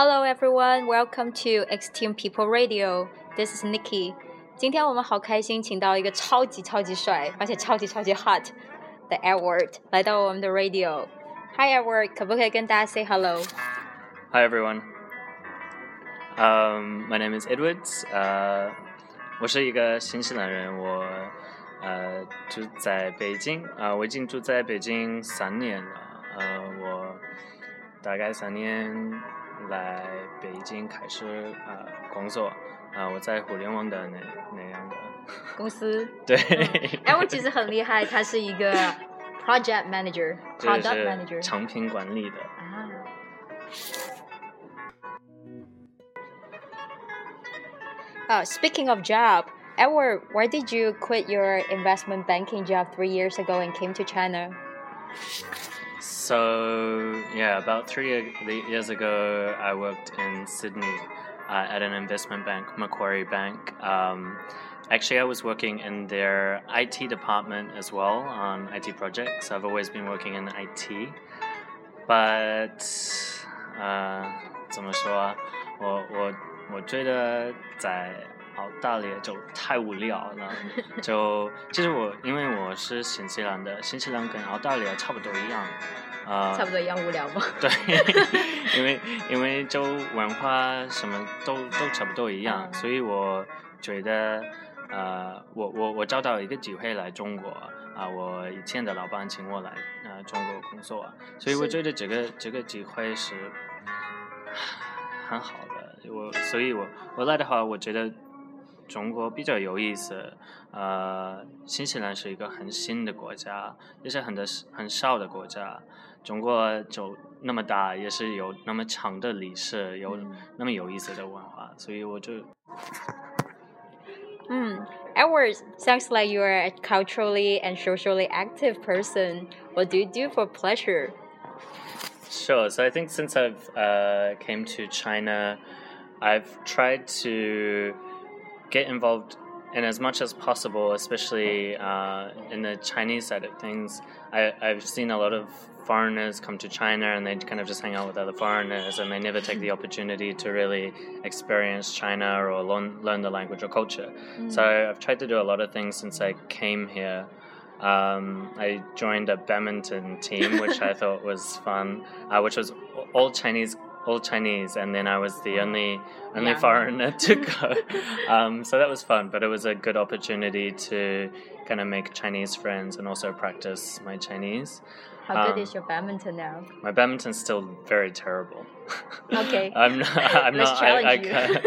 Hello everyone, welcome to Extreme People Radio. This is Nikki. 今天我们好开心，请到一个超级超级帅，而且超级超级 hot 的 Edward 来到我们的 radio。Hi Edward，可不可以跟大家 say hello？ Hi everyone. Um, my name is Edwards. 呃、我是一个新西兰人，我呃住在北京啊、我已经住在北京三年了。呃，我大概三年 来北京开始呃工作啊、我在互联网的那那样的。公司对，Edward 其实很厉害，他是一个 project manager、product manager 产品管理的。啊。Uh, speaking of job, Edward, why did you quit your investment banking job three years ago and came to China? So yeah, about three ye- years ago, I worked in Sydney uh, at an investment bank, Macquarie Bank. Um, actually, I was working in their IT department as well on IT projects. I've always been working in IT, but uh, 怎么说啊？我我我觉得在澳大利亚就太无聊了。就其实我因为 我是新西兰的，新西兰跟澳大利亚差不多一样，呃，差不多一样无聊吧？对，因为因为就文化什么都都差不多一样，嗯所以我觉得呃，我我我找到一个机会来中国啊、我以前的老板请我来呃中国工作，所以我觉得这个这个机会是 很好的。我所以我我来的话，我觉得中国比较有意思。呃，新西兰是一个很新的国家，也是很的很少的国家。中国就那么大，也是有那么长的历史，有嗯那么有意思的文化，所以我就 Hmm. Edward, sounds like you are a culturally and socially active person. What do you do for pleasure? Sure. So I think since I've uh, came to China, I've tried to get involved in as much as possible, especially uh, in the Chinese side of things. I, I've seen a lot of foreigners come to China and they kind of just hang out with other foreigners and they never take the opportunity to really experience China or learn, learn the language or culture. So I've tried to do a lot of things since I came here. Um, I joined a badminton team, which I thought was fun, uh, which was all Chinese, all Chinese, and then I was the only only Yeah. foreigner to go. um, so that was fun, but it was a good opportunity to kind of make Chinese friends and also practice my Chinese. How good Um, is your badminton now? My badminton's still very terrible. Okay. I'm not. I'm Let's not. I, I, can't,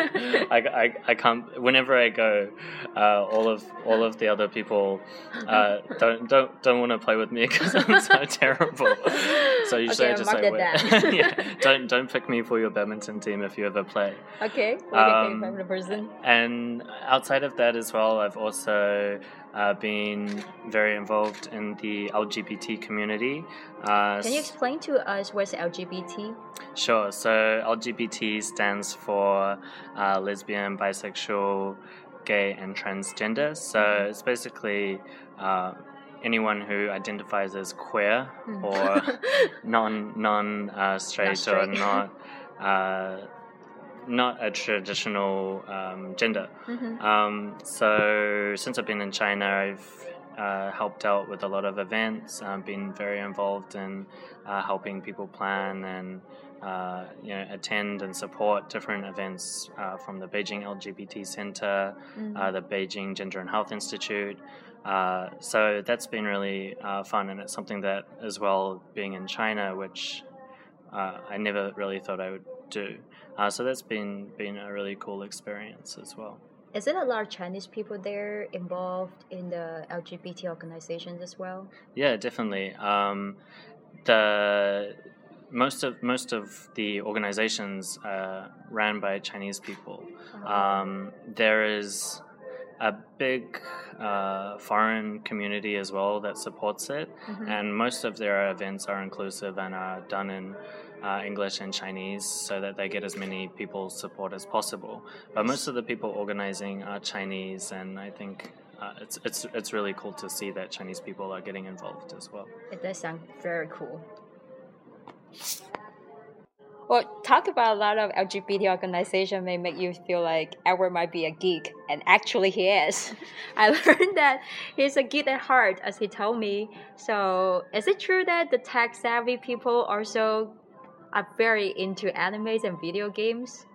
I, I, I can't. Whenever I go, uh, all of all of the other people uh, don't don't don't want to play with me because I'm so terrible. So usually Okay, I just like, that wait. yeah, don't don't pick me for your badminton team if you ever play. Okay, you Um, think from the person? And outside of that as well, I've also uh, been very involved in the LGBT community. Uh, Can you explain to us what's LGBT? Sure. So LGBT stands for uh, lesbian, bisexual, gay, and transgender. So it's basically uh, anyone who identifies as queer Hmm. or non non uh, straight, or straight. not uh, not a traditional um, gender. Mhm. Um, so since I've been in China, I've uh, helped out with a lot of events. I've been very involved in uh, helping people plan and uh, you know attend and support different events uh, from the Beijing LGBT Center, Mm. uh, the Beijing Gender and Health Institute. Uh, so that's been really uh, fun, and it's something that, as well, being in China, which uh, I never really thought I would do. Uh, so that's been been a really cool experience as well. Is it a lot of Chinese people there involved in the LGBT organizations as well? Yeah, definitely. Um, the most of most of the organizations uh, ran by Chinese people. Um, there is a big uh, foreign community as well that supports it, Mhm. and most of their events are inclusive and are done in uh, English and Chinese so that they get as many people support as possible. But most of the people organizing are Chinese, and I think uh, it's it's it's really cool to see that Chinese people are getting involved as well. It does sound very cool. Well, talk about a lot of LGBT organization may make you feel like Edward might be a geek, and actually he is. I learned that he's a geek at heart, as he told me. So, is it true that the tech savvy people also are very into animes and video games?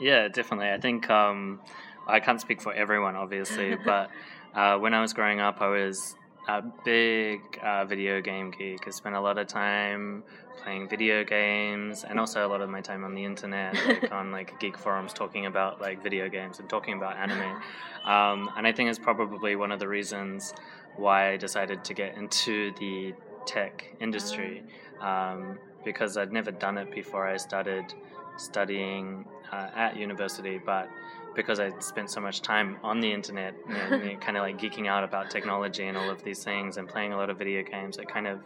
Yeah, definitely. I think um, I can't speak for everyone, obviously, but uh, when I was growing up, I was a big uh, video game geek. I spent a lot of time playing video games and also a lot of my time on the internet, like on like geek forums, talking about like video games and talking about anime. Um, and I think it's probably one of the reasons why I decided to get into the tech industry um, because I'd never done it before I started studying uh, at university, but because I spent so much time on the internet, and kind of like geeking out about technology and all of these things, and playing a lot of video games, it kind of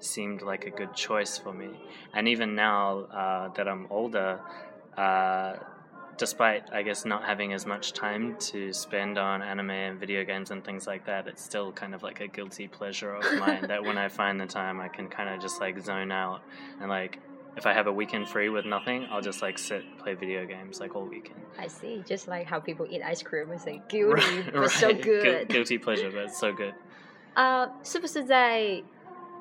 seemed like a good choice for me. And even now uh, that I'm older, uh, despite I guess not having as much time to spend on anime and video games and things like that, it's still kind of like a guilty pleasure of mine that when I find the time, I can kind of just like zone out and like if I have a weekend free with nothing, I'll just like sit play video games like all weekend. I see. Just like how people eat ice cream, it's like guilty Right, but so right. Gu- good. guilty pleasure, but it's so good. 呃，是不是在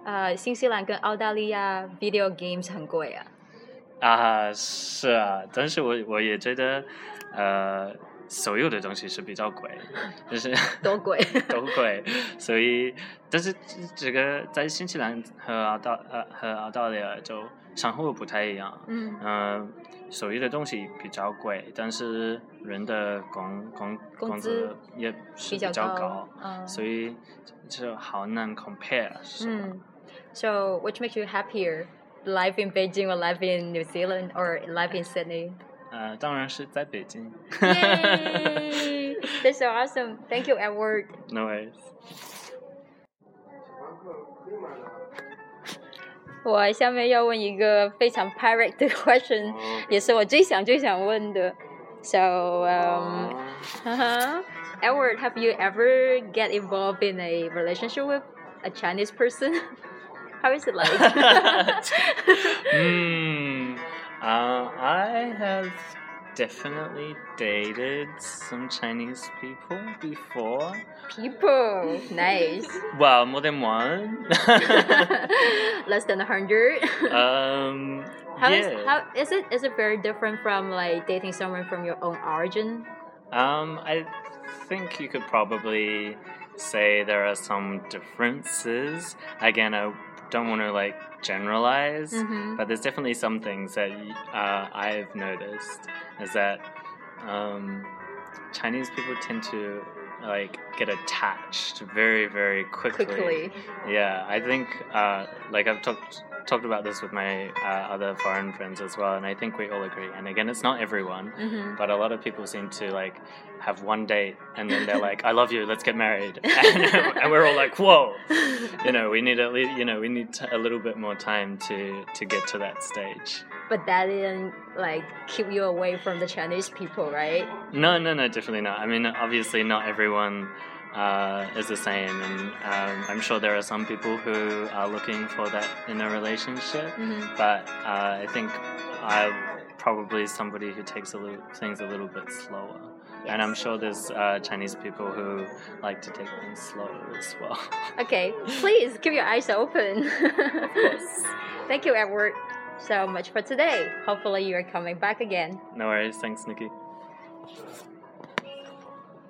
呃新西兰跟澳大利亚 video games 很贵啊？啊，是啊，但是我我也觉得，呃， 所有的东西是比较贵，就是多贵 都贵，所以，但是这个在新西兰和澳大呃和澳大利亚就生活不太一样，嗯嗯、所有的东西比较贵，但是人的工工工工资资也是比比较高较高，嗯所以就好难 compare 是吧？嗯，So which makes you happier? Life in Beijing or life in New Zealand or life in Sydney? 呃，当然是在北京。 Yay! That's so awesome. Thank you, Edward. no worries. 我下面要问一个非常 pirate 的 question，也是我最想最想问的。So, um, uh-huh. Edward, have you ever get involved in a relationship with a Chinese person? How is it like? Hmm. Uh, I have definitely dated some Chinese people before. People, nice. Well, more than one. Less than a hundred. um, How is yeah. how is it is it very different from like dating someone from your own origin? Um, I think you could probably say there are some differences. Again, I don't want to like generalize, Mhm. but there's definitely some things that uh, I've noticed is that um, Chinese people tend to like get attached very, very quickly. Quickly. Yeah, I think uh, like I've talked talked about this with my uh, other foreign friends as well, and I think we all agree. And again, it's not everyone, hmm but a lot of people seem to like have one date and then they're like, "I love you, let's get married," and, and we're all like, "Whoa!" You know, we need at least you know we need t- a little bit more time to to get to that stage. But that didn't like keep you away from the Chinese people, right? No, no, no, definitely not. I mean, obviously, not everyone uh, is the same, and um, I'm sure there are some people who are looking for that in a relationship. hmm But uh, I think I'm probably somebody who takes a little, things a little bit slower. And I'm sure there's uh, Chinese people who like to take things slower as well. Okay, please keep your eyes open. of course. Thank you, Edward, so much for today. Hopefully, you are coming back again. No worries. Thanks, Nikki.